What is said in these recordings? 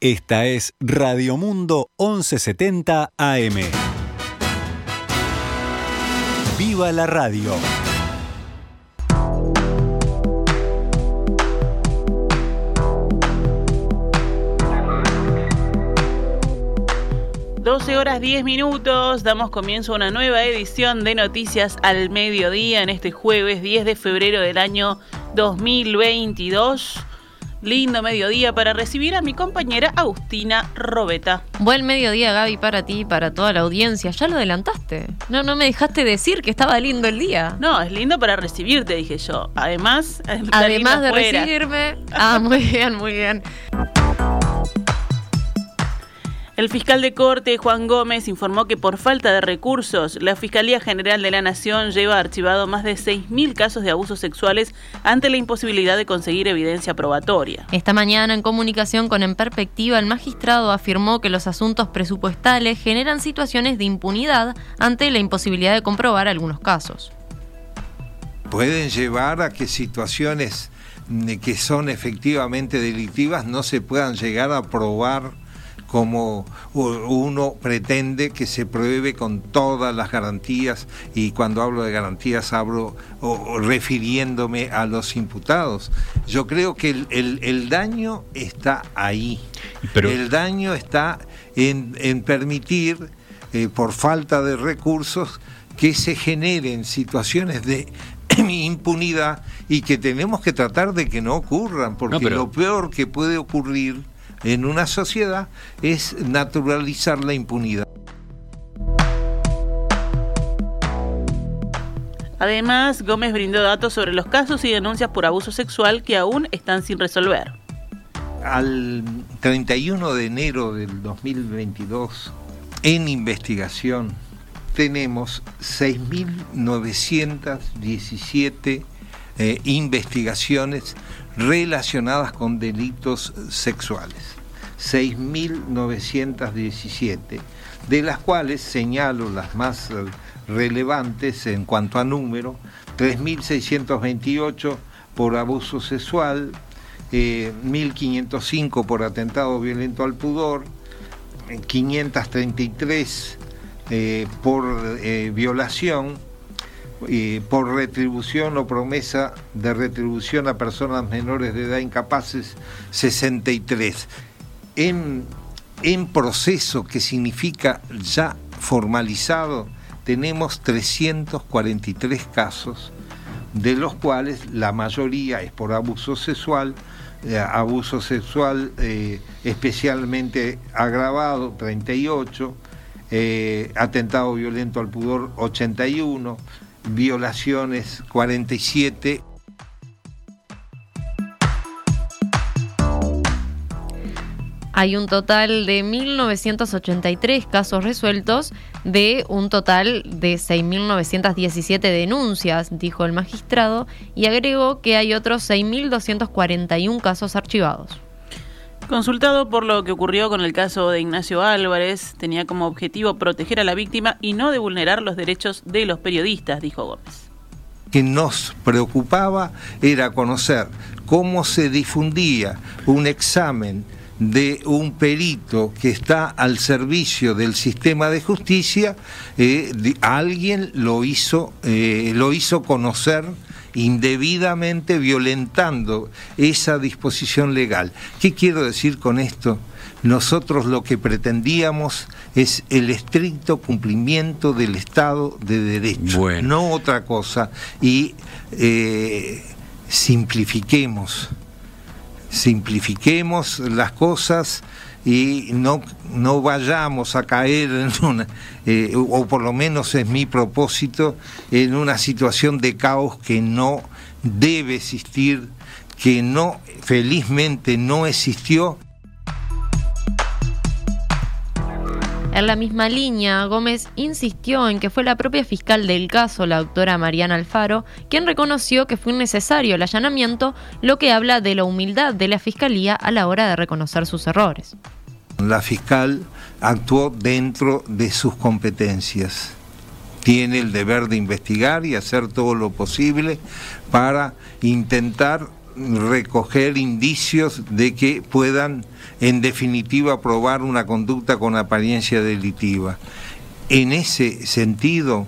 Esta es Radio Mundo 1170 AM. ¡Viva la radio! 12 horas 10 minutos, damos comienzo a una nueva edición de Noticias al Mediodía en este jueves 10 de febrero del año 2022. Lindo mediodía para recibir a mi compañera Agustina Robeta. Buen mediodía, Gaby, para ti y para toda la audiencia. Ya lo adelantaste. No, no me dejaste decir que estaba lindo el día. No, es lindo para recibirte, dije yo. Además, además de recibirme. Ah, muy bien, muy bien. El fiscal de corte, Juan Gómez, informó que por falta de recursos, la Fiscalía General de la Nación lleva archivado más de 6.000 casos de abusos sexuales ante la imposibilidad de conseguir evidencia probatoria. Esta mañana, en comunicación con En Perspectiva, el magistrado afirmó que los asuntos presupuestales generan situaciones de impunidad ante la imposibilidad de comprobar algunos casos. Pueden llevar a que situaciones que son efectivamente delictivas no se puedan llegar a probar como uno pretende que se pruebe con todas las garantías y cuando hablo de garantías hablo refiriéndome a los imputados. Yo creo que el, daño está ahí. El daño está en, permitir, eh, por falta de recursos, que se generen situaciones de impunidad y que tenemos que tratar de que no ocurran, porque lo peor que puede ocurrir en una sociedad es naturalizar la impunidad. Además, Gómez brindó datos sobre los casos y denuncias por abuso sexual que aún están sin resolver. Al 31 de enero del 2022, en investigación, tenemos 6.917 eh, investigaciones relacionadas con delitos sexuales. 6.917, de las cuales señalo las más relevantes en cuanto a número, 3.628 por abuso sexual, 1.505 eh, por atentado violento al pudor, 533 eh, por violación, por retribución o promesa de retribución a personas menores de edad incapaces, 63. En, proceso, que significa ya formalizado, tenemos 343 casos, de los cuales la mayoría es por abuso sexual, eh, abuso sexual eh, especialmente agravado, 38, eh, atentado violento al pudor, 81, violaciones 47. Hay un total de 1.983 casos resueltos de un total de 6.917 denuncias, dijo el magistrado, y agregó que hay otros 6.241 casos archivados. Consultado por lo que ocurrió con el caso de Ignacio Álvarez, tenía como objetivo proteger a la víctima y no de vulnerar los derechos de los periodistas, dijo Gómez. Que nos preocupaba era conocer cómo se difundía un examen de un perito que está al servicio del sistema de justicia, eh, alguien lo hizo, eh, lo hizo conocer indebidamente violentando esa disposición legal. ¿Qué quiero decir con esto? Nosotros lo que pretendíamos es el estricto cumplimiento del Estado de Derecho, no otra cosa. Y eh, simplifiquemos, simplifiquemos las cosas y no, no vayamos a caer en una, eh, o por lo menos es mi propósito, en una situación de caos que no debe existir, que no, felizmente no existió En la misma línea, Gómez insistió en que fue la propia fiscal del caso, la doctora Mariana Alfaro, quien reconoció que fue necesario el allanamiento, lo que habla de la humildad de la fiscalía a la hora de reconocer sus errores. La fiscal actuó dentro de sus competencias. Tiene el deber de investigar y hacer todo lo posible para intentar recoger indicios de que puedan en definitiva probar una conducta con apariencia delitiva. En ese sentido,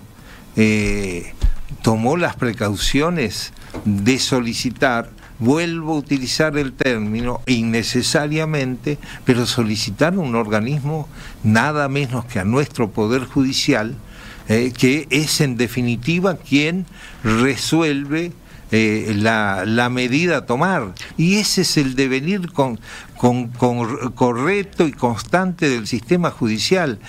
eh, tomó las precauciones de solicitar, vuelvo a utilizar el término innecesariamente, pero solicitar un organismo nada menos que a nuestro Poder Judicial, eh, que es en definitiva quien resuelve eh, la, medida a tomar. Y ese es el devenir con, con, correcto y constante del sistema judicial.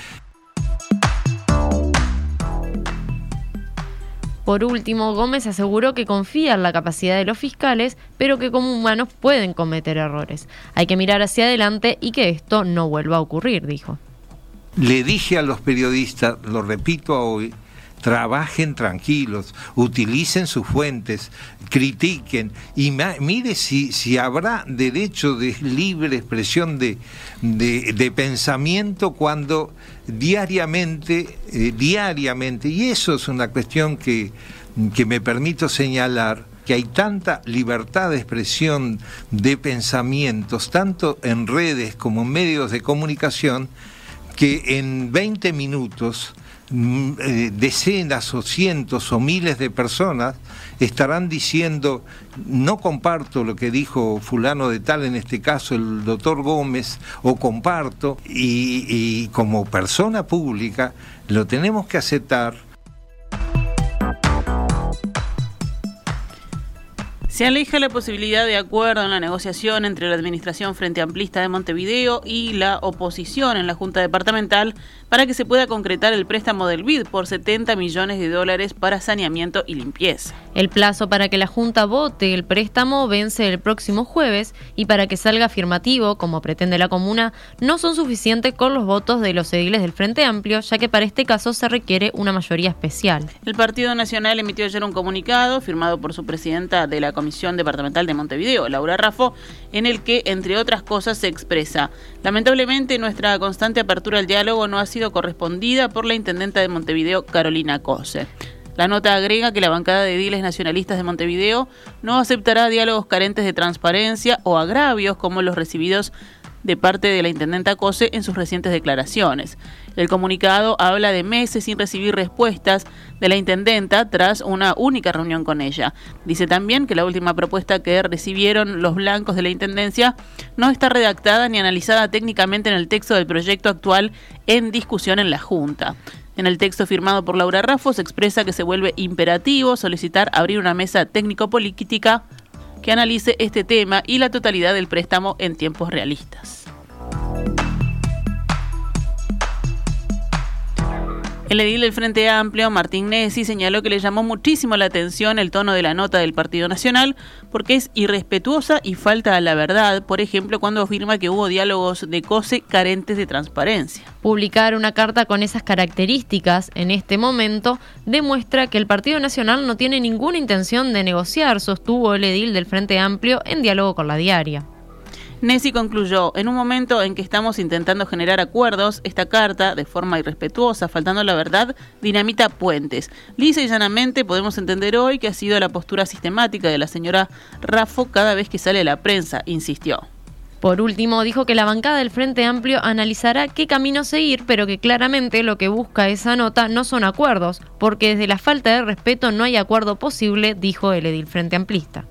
Por último, Gómez aseguró que confía en la capacidad de los fiscales, pero que como humanos pueden cometer errores. Hay que mirar hacia adelante y que esto no vuelva a ocurrir, dijo. Le dije a los periodistas, lo repito hoy, trabajen tranquilos, utilicen sus fuentes, critiquen. Y mire si, si habrá derecho de libre expresión de, de, pensamiento cuando diariamente, eh, diariamente, y eso es una cuestión que, que me permito señalar, que hay tanta libertad de expresión de pensamientos, tanto en redes como en medios de comunicación, que en 20 minutos eh, decenas o cientos o miles de personas estarán diciendo, no comparto lo que dijo fulano de tal, en este caso el doctor Gómez, o comparto, y, y como persona pública lo tenemos que aceptar Se aleja la posibilidad de acuerdo en la negociación entre la Administración Frente Amplista de Montevideo y la oposición en la Junta Departamental para que se pueda concretar el préstamo del BID por 70 millones de dólares para saneamiento y limpieza. El plazo para que la Junta vote el préstamo vence el próximo jueves y para que salga afirmativo, como pretende la comuna, no son suficientes con los votos de los ediles del Frente Amplio, ya que para este caso se requiere una mayoría especial. El Partido Nacional emitió ayer un comunicado firmado por su presidenta de la Comisión Departamental de Montevideo, Laura Raffo, en el que, entre otras cosas, se expresa, lamentablemente nuestra constante apertura al diálogo no ha sido correspondida por la intendenta de Montevideo, Carolina Cose. La nota agrega que la bancada de ediles nacionalistas de Montevideo no aceptará diálogos carentes de transparencia o agravios como los recibidos de parte de la intendenta Cose en sus recientes declaraciones. El comunicado habla de meses sin recibir respuestas de la intendenta tras una única reunión con ella. Dice también que la última propuesta que recibieron los blancos de la intendencia no está redactada ni analizada técnicamente en el texto del proyecto actual en discusión en la Junta. En el texto firmado por Laura Raffo se expresa que se vuelve imperativo solicitar abrir una mesa técnico-política que analice este tema y la totalidad del préstamo en tiempos realistas. El edil del Frente Amplio, Martín Nessi, señaló que le llamó muchísimo la atención el tono de la nota del Partido Nacional porque es irrespetuosa y falta a la verdad, por ejemplo, cuando afirma que hubo diálogos de COSE carentes de transparencia. Publicar una carta con esas características en este momento demuestra que el Partido Nacional no tiene ninguna intención de negociar, sostuvo el edil del Frente Amplio en diálogo con la diaria. Nessi concluyó, en un momento en que estamos intentando generar acuerdos, esta carta, de forma irrespetuosa, faltando la verdad, dinamita puentes. Lisa y llanamente podemos entender hoy que ha sido la postura sistemática de la señora Raffo cada vez que sale la prensa, insistió. Por último, dijo que la bancada del Frente Amplio analizará qué camino seguir, pero que claramente lo que busca esa nota no son acuerdos, porque desde la falta de respeto no hay acuerdo posible, dijo el edil Frente Amplista.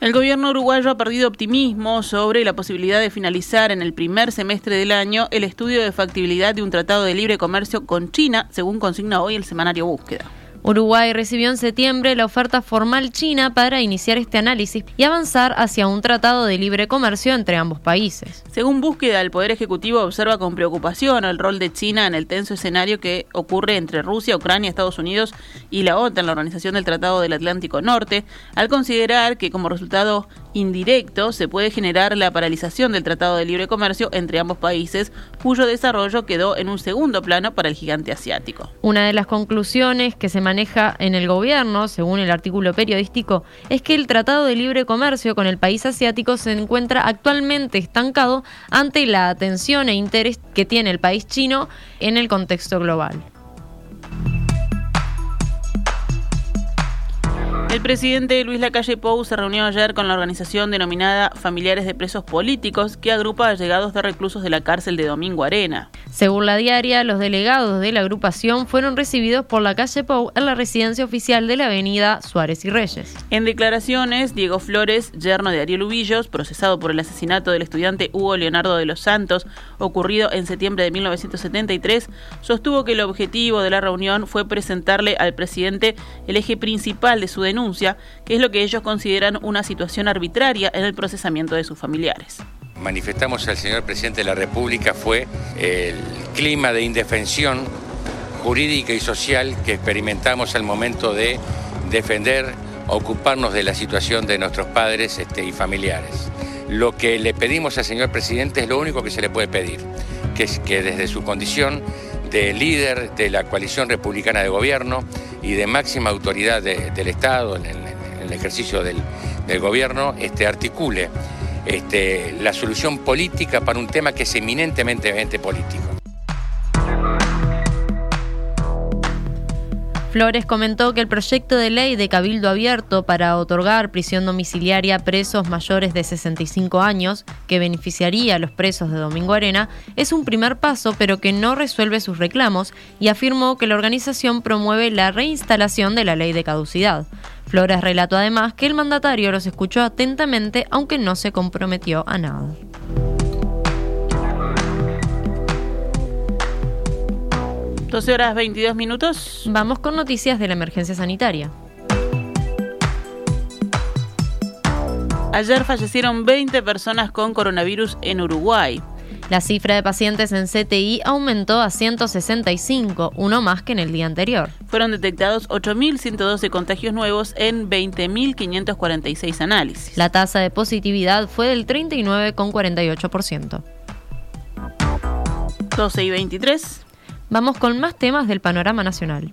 El gobierno uruguayo ha perdido optimismo sobre la posibilidad de finalizar en el primer semestre del año el estudio de factibilidad de un tratado de libre comercio con China, según consigna hoy el semanario Búsqueda. Uruguay recibió en septiembre la oferta formal china para iniciar este análisis y avanzar hacia un tratado de libre comercio entre ambos países. Según búsqueda, el Poder Ejecutivo observa con preocupación el rol de China en el tenso escenario que ocurre entre Rusia, Ucrania, Estados Unidos y la OTAN, la Organización del Tratado del Atlántico Norte, al considerar que como resultado indirecto se puede generar la paralización del Tratado de Libre Comercio entre ambos países, cuyo desarrollo quedó en un segundo plano para el gigante asiático. Una de las conclusiones que se maneja en el gobierno, según el artículo periodístico, es que el Tratado de Libre Comercio con el país asiático se encuentra actualmente estancado ante la atención e interés que tiene el país chino en el contexto global. El presidente Luis Lacalle Pou se reunió ayer con la organización denominada Familiares de Presos Políticos, que agrupa a llegados de reclusos de la cárcel de Domingo Arena. Según la diaria, los delegados de la agrupación fueron recibidos por la calle Pou en la residencia oficial de la avenida Suárez y Reyes. En declaraciones, Diego Flores, yerno de Ariel Ubillos, procesado por el asesinato del estudiante Hugo Leonardo de los Santos, ocurrido en septiembre de 1973, sostuvo que el objetivo de la reunión fue presentarle al presidente el eje principal de su denuncia que es lo que ellos consideran una situación arbitraria en el procesamiento de sus familiares. Manifestamos al señor presidente de la República fue el clima de indefensión jurídica y social que experimentamos al momento de defender, ocuparnos de la situación de nuestros padres este, y familiares. Lo que le pedimos al señor presidente es lo único que se le puede pedir, que es que desde su condición de líder de la coalición republicana de gobierno y de máxima autoridad del Estado en el, ejercicio del, gobierno, este, articule este, la solución política para un tema que es eminentemente político. Flores comentó que el proyecto de ley de Cabildo Abierto para otorgar prisión domiciliaria a presos mayores de 65 años, que beneficiaría a los presos de Domingo Arena, es un primer paso pero que no resuelve sus reclamos y afirmó que la organización promueve la reinstalación de la ley de caducidad. Flores relató además que el mandatario los escuchó atentamente aunque no se comprometió a nada. 12 horas 22 minutos. Vamos con noticias de la emergencia sanitaria. Ayer fallecieron 20 personas con coronavirus en Uruguay. La cifra de pacientes en CTI aumentó a 165, uno más que en el día anterior. Fueron detectados 8.112 contagios nuevos en 20.546 análisis. La tasa de positividad fue del 39,48%. 12 y 23. Vamos con más temas del panorama nacional.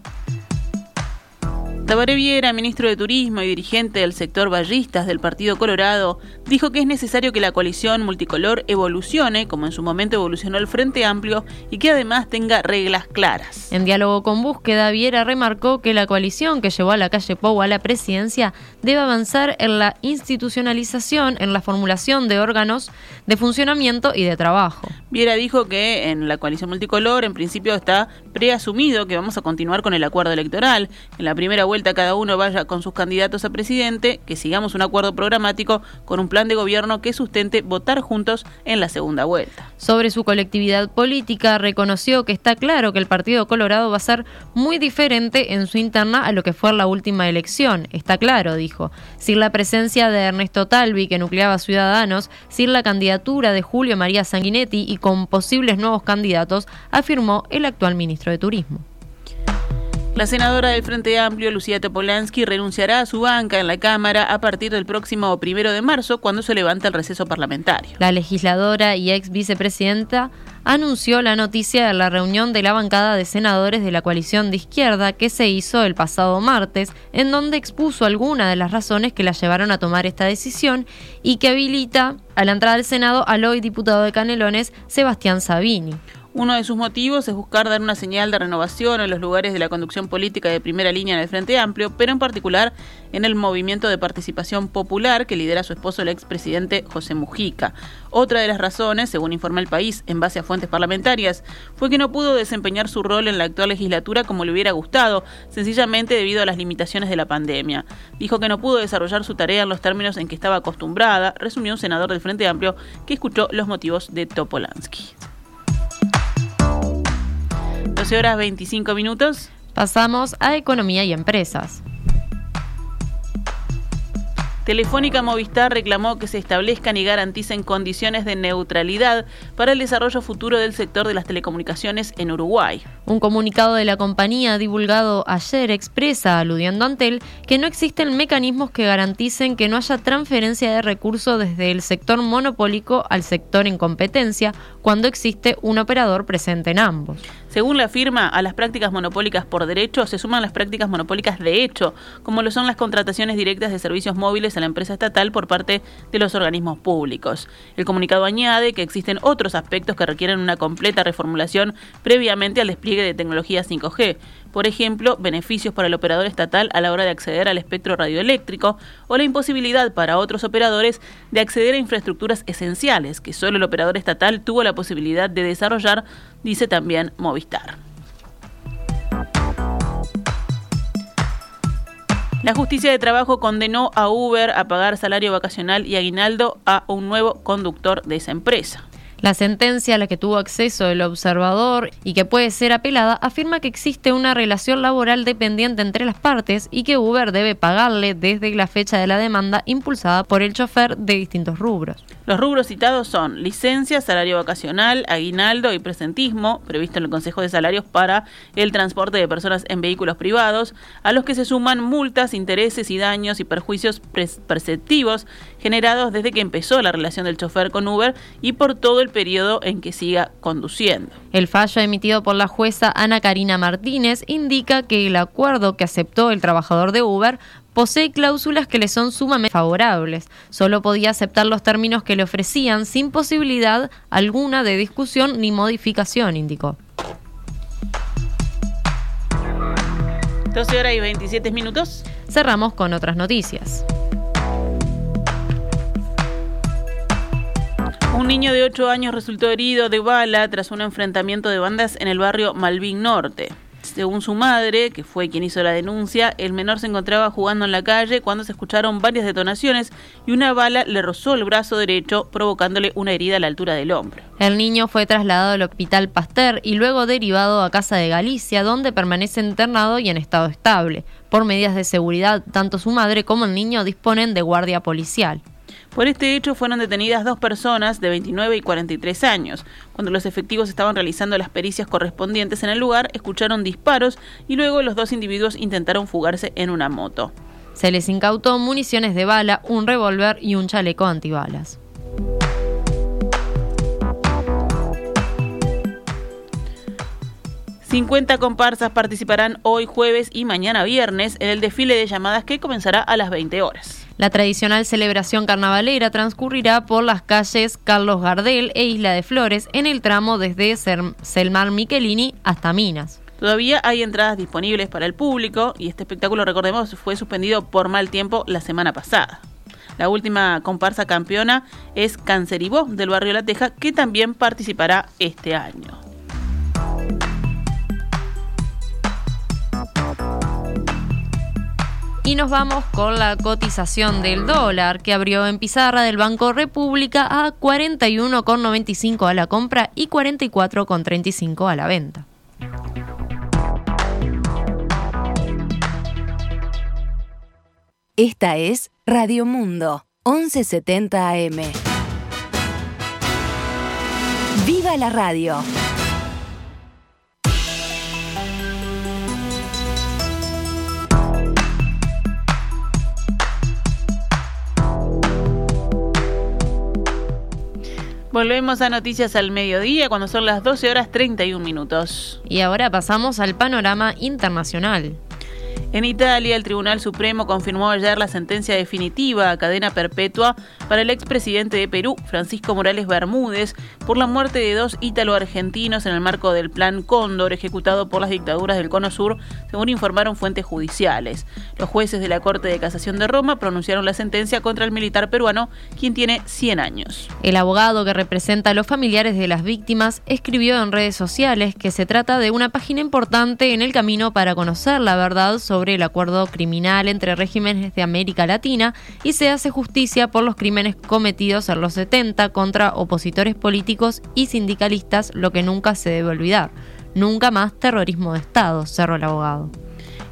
Tabaré Viera, ministro de Turismo y dirigente del sector ballistas del Partido Colorado, dijo que es necesario que la coalición multicolor evolucione, como en su momento evolucionó el Frente Amplio, y que además tenga reglas claras. En diálogo con Búsqueda, Viera remarcó que la coalición que llevó a la calle Pou a la presidencia debe avanzar en la institucionalización, en la formulación de órganos de funcionamiento y de trabajo. Viera dijo que en la coalición multicolor, en principio, está preasumido que vamos a continuar con el acuerdo electoral. En la primera vuelta cada uno vaya con sus candidatos a presidente, que sigamos un acuerdo programático con un plan de gobierno que sustente votar juntos en la segunda vuelta. Sobre su colectividad política, reconoció que está claro que el Partido Colorado va a ser muy diferente en su interna a lo que fue la última elección. Está claro, dijo. Sin la presencia de Ernesto Talvi, que nucleaba Ciudadanos, sin la candidatura de Julio María Sanguinetti y con posibles nuevos candidatos, afirmó el actual ministro de Turismo. La senadora del Frente Amplio, Lucía Topolansky, renunciará a su banca en la Cámara a partir del próximo primero de marzo, cuando se levanta el receso parlamentario. La legisladora y ex vicepresidenta anunció la noticia de la reunión de la bancada de senadores de la coalición de izquierda que se hizo el pasado martes, en donde expuso algunas de las razones que la llevaron a tomar esta decisión y que habilita a la entrada del Senado al hoy diputado de Canelones, Sebastián Sabini. Uno de sus motivos es buscar dar una señal de renovación en los lugares de la conducción política de primera línea en el Frente Amplio, pero en particular en el movimiento de participación popular que lidera su esposo el expresidente José Mujica. Otra de las razones, según informa el país en base a fuentes parlamentarias, fue que no pudo desempeñar su rol en la actual legislatura como le hubiera gustado, sencillamente debido a las limitaciones de la pandemia. Dijo que no pudo desarrollar su tarea en los términos en que estaba acostumbrada, resumió un senador del Frente Amplio que escuchó los motivos de Topolansky. 12 horas 25 minutos. Pasamos a economía y empresas. Telefónica Movistar reclamó que se establezcan y garanticen condiciones de neutralidad para el desarrollo futuro del sector de las telecomunicaciones en Uruguay. Un comunicado de la compañía divulgado ayer expresa, aludiendo a Antel, que no existen mecanismos que garanticen que no haya transferencia de recursos desde el sector monopólico al sector en competencia cuando existe un operador presente en ambos. Según la firma, a las prácticas monopólicas por derecho se suman las prácticas monopólicas de hecho, como lo son las contrataciones directas de servicios móviles a la empresa estatal por parte de los organismos públicos. El comunicado añade que existen otros aspectos que requieren una completa reformulación previamente al despliegue de tecnología 5G. Por ejemplo, beneficios para el operador estatal a la hora de acceder al espectro radioeléctrico o la imposibilidad para otros operadores de acceder a infraestructuras esenciales que solo el operador estatal tuvo la posibilidad de desarrollar, dice también Movistar. La justicia de trabajo condenó a Uber a pagar salario vacacional y aguinaldo a un nuevo conductor de esa empresa. La sentencia a la que tuvo acceso el observador y que puede ser apelada afirma que existe una relación laboral dependiente entre las partes y que Uber debe pagarle desde la fecha de la demanda impulsada por el chofer de distintos rubros. Los rubros citados son licencia, salario vacacional, aguinaldo y presentismo, previsto en el Consejo de Salarios para el transporte de personas en vehículos privados, a los que se suman multas, intereses y daños y perjuicios perceptivos generados desde que empezó la relación del chofer con Uber y por todo el periodo en que siga conduciendo. El fallo emitido por la jueza Ana Karina Martínez indica que el acuerdo que aceptó el trabajador de Uber posee cláusulas que le son sumamente favorables. Solo podía aceptar los términos que le ofrecían sin posibilidad alguna de discusión ni modificación, indicó. 12 horas y 27 minutos. Cerramos con otras noticias. Un niño de 8 años resultó herido de bala tras un enfrentamiento de bandas en el barrio Malvin Norte. Según su madre, que fue quien hizo la denuncia, el menor se encontraba jugando en la calle cuando se escucharon varias detonaciones y una bala le rozó el brazo derecho, provocándole una herida a la altura del hombro. El niño fue trasladado al hospital Pasteur y luego derivado a Casa de Galicia, donde permanece internado y en estado estable. Por medidas de seguridad, tanto su madre como el niño disponen de guardia policial. Por este hecho fueron detenidas dos personas de 29 y 43 años. Cuando los efectivos estaban realizando las pericias correspondientes en el lugar, escucharon disparos y luego los dos individuos intentaron fugarse en una moto. Se les incautó municiones de bala, un revólver y un chaleco antibalas. ...50 comparsas participarán hoy jueves y mañana viernes... ...en el desfile de llamadas que comenzará a las 20 horas. La tradicional celebración carnavalera transcurrirá por las calles Carlos Gardel e Isla de Flores en el tramo desde Selmar Michelini hasta Minas. Todavía hay entradas disponibles para el público y este espectáculo, recordemos, fue suspendido por mal tiempo la semana pasada. La última comparsa campeona es Canceribó del barrio La Teja, que también participará este año. Y nos vamos con la cotización del dólar que abrió en pizarra del Banco República a 41,95 a la compra y 44,35 a la venta. Esta es Radio Mundo, 1170 AM. ¡Viva la radio! Volvemos a Noticias al Mediodía cuando son las 12 horas 31 minutos. Y ahora pasamos al panorama internacional. En Italia, el Tribunal Supremo confirmó ayer la sentencia definitiva a cadena perpetua para el expresidente de Perú, Francisco Morales Bermúdez, por la muerte de dos ítalo-argentinos en el marco del Plan Cóndor ejecutado por las dictaduras del Cono Sur, según informaron fuentes judiciales. Los jueces de la Corte de Casación de Roma pronunciaron la sentencia contra el militar peruano, quien tiene 100 años. El abogado que representa a los familiares de las víctimas escribió en redes sociales que se trata de una página importante en el camino para conocer la verdad sobre el acuerdo criminal entre regímenes de América Latina y se hace justicia por los crímenes cometidos en los 70 contra opositores políticos y sindicalistas, lo que nunca se debe olvidar. Nunca más terrorismo de Estado, cerró el abogado.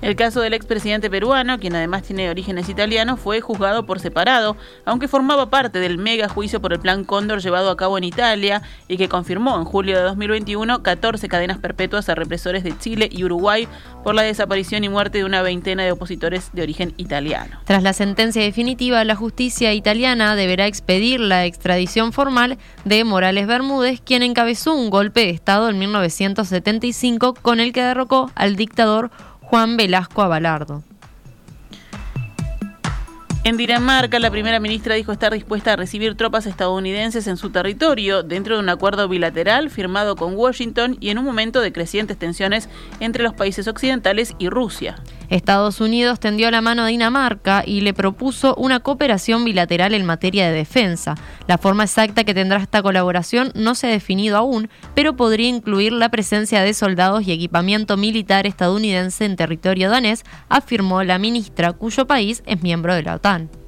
El caso del expresidente peruano, quien además tiene orígenes italianos, fue juzgado por separado, aunque formaba parte del mega juicio por el Plan Cóndor llevado a cabo en Italia y que confirmó en julio de 2021 14 cadenas perpetuas a represores de Chile y Uruguay por la desaparición y muerte de una veintena de opositores de origen italiano. Tras la sentencia definitiva, la justicia italiana deberá expedir la extradición formal de Morales Bermúdez, quien encabezó un golpe de Estado en 1975 con el que derrocó al dictador Juan Velasco Abalardo. En Dinamarca, la primera ministra dijo estar dispuesta a recibir tropas estadounidenses en su territorio dentro de un acuerdo bilateral firmado con Washington y en un momento de crecientes tensiones entre los países occidentales y Rusia. Estados Unidos tendió la mano a Dinamarca y le propuso una cooperación bilateral en materia de defensa. La forma exacta que tendrá esta colaboración no se ha definido aún, pero podría incluir la presencia de soldados y equipamiento militar estadounidense en territorio danés, afirmó la ministra cuyo país es miembro de la OTAN. done.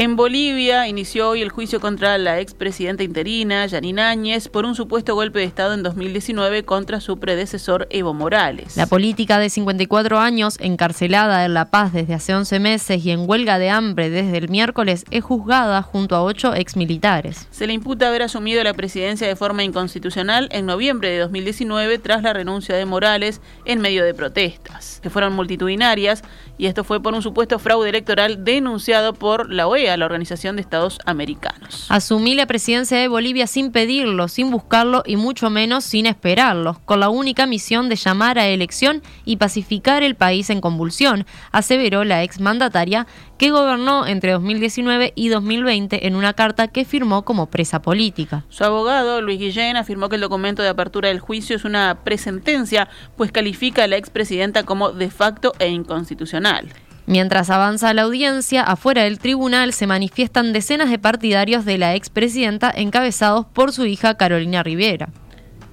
En Bolivia inició hoy el juicio contra la expresidenta interina, Yanine Áñez, por un supuesto golpe de Estado en 2019 contra su predecesor Evo Morales. La política de 54 años, encarcelada en La Paz desde hace 11 meses y en huelga de hambre desde el miércoles, es juzgada junto a ocho exmilitares. Se le imputa haber asumido la presidencia de forma inconstitucional en noviembre de 2019 tras la renuncia de Morales en medio de protestas, que fueron multitudinarias, y esto fue por un supuesto fraude electoral denunciado por la OEA a la Organización de Estados Americanos. Asumí la presidencia de Bolivia sin pedirlo, sin buscarlo y mucho menos sin esperarlo, con la única misión de llamar a elección y pacificar el país en convulsión, aseveró la exmandataria que gobernó entre 2019 y 2020 en una carta que firmó como presa política. Su abogado, Luis Guillén, afirmó que el documento de apertura del juicio es una presentencia, pues califica a la expresidenta como de facto e inconstitucional. Mientras avanza la audiencia, afuera del tribunal se manifiestan decenas de partidarios de la expresidenta encabezados por su hija Carolina Rivera.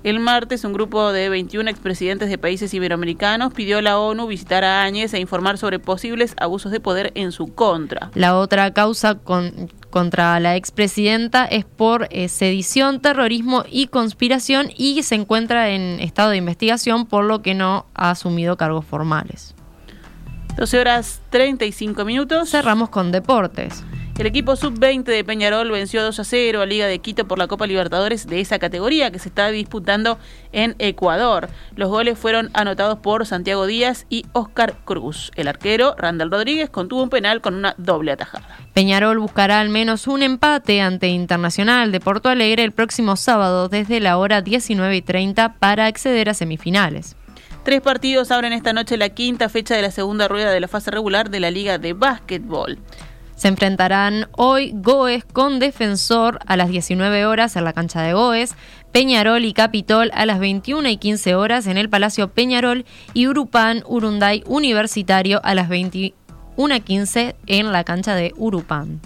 El martes, un grupo de 21 expresidentes de países iberoamericanos pidió a la ONU visitar a Áñez e informar sobre posibles abusos de poder en su contra. La otra causa contra la expresidenta es por eh, sedición, terrorismo y conspiración y se encuentra en estado de investigación por lo que no ha asumido cargos formales. 12 horas 35 minutos. Cerramos con deportes. El equipo sub-20 de Peñarol venció 2 a 0 a Liga de Quito por la Copa Libertadores de esa categoría que se está disputando en Ecuador. Los goles fueron anotados por Santiago Díaz y Oscar Cruz. El arquero, Randall Rodríguez, contuvo un penal con una doble atajada. Peñarol buscará al menos un empate ante Internacional de Porto Alegre el próximo sábado desde la hora 19 y 30 para acceder a semifinales. Tres partidos abren esta noche la quinta fecha de la segunda rueda de la fase regular de la Liga de Básquetbol. Se enfrentarán hoy Goes con Defensor a las 19 horas en la cancha de Goes, Peñarol y Capitol a las 21 y 15 horas en el Palacio Peñarol y Urupán Urunday Universitario a las 21 y 15 en la cancha de Urupán.